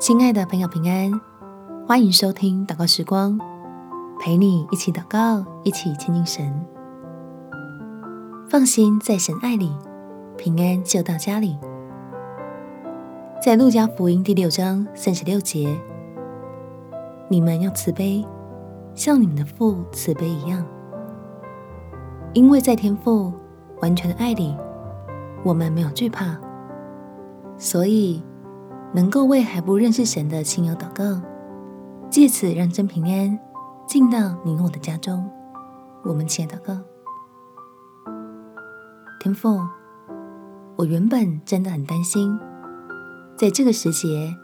亲爱的朋友，平安，欢迎收听祷告时光，陪你一起祷告，一起亲近神。放心，在神爱里，平安就到家里。在路加福音第六章三十六节，你们要慈悲，像你们的父慈悲一样。因为在天父完全的爱里，我们没有惧怕，所以。能够为还不认识神的亲友祷告，借此让真平安进到你我的家中。我们且祷告。天父，我原本真的很担心，在这个时节，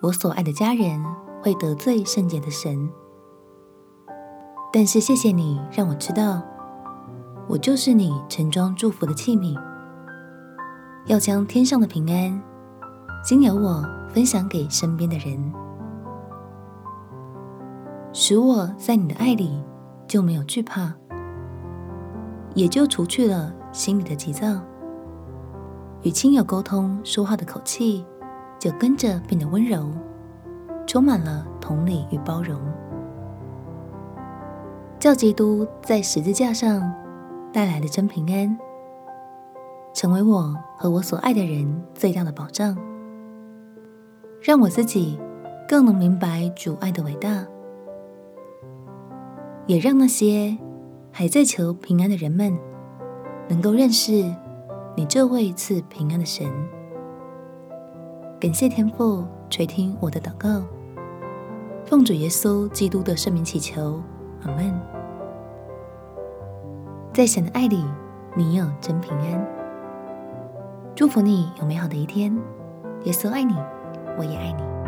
我所爱的家人会得罪圣洁的神。但是谢谢你让我知道，我就是你盛装祝福的器皿，要将天上的平安。经由我分享给身边的人，使我在你的爱里就没有惧怕，也就除去了心里的急躁，与亲友沟通说话的口气就跟着变得温柔，充满了同理与包容，叫基督在十字架上带来的真平安，成为我和我所爱的人最大的保障。让我自己更能明白主爱的伟大，也让那些还在求平安的人们能够认识你这位赐平安的神。感谢天父垂听我的祷告，奉主耶稣基督的圣名祈求，阿门。在神的爱里，你有真平安。祝福你有美好的一天，耶稣爱你。我也爱你。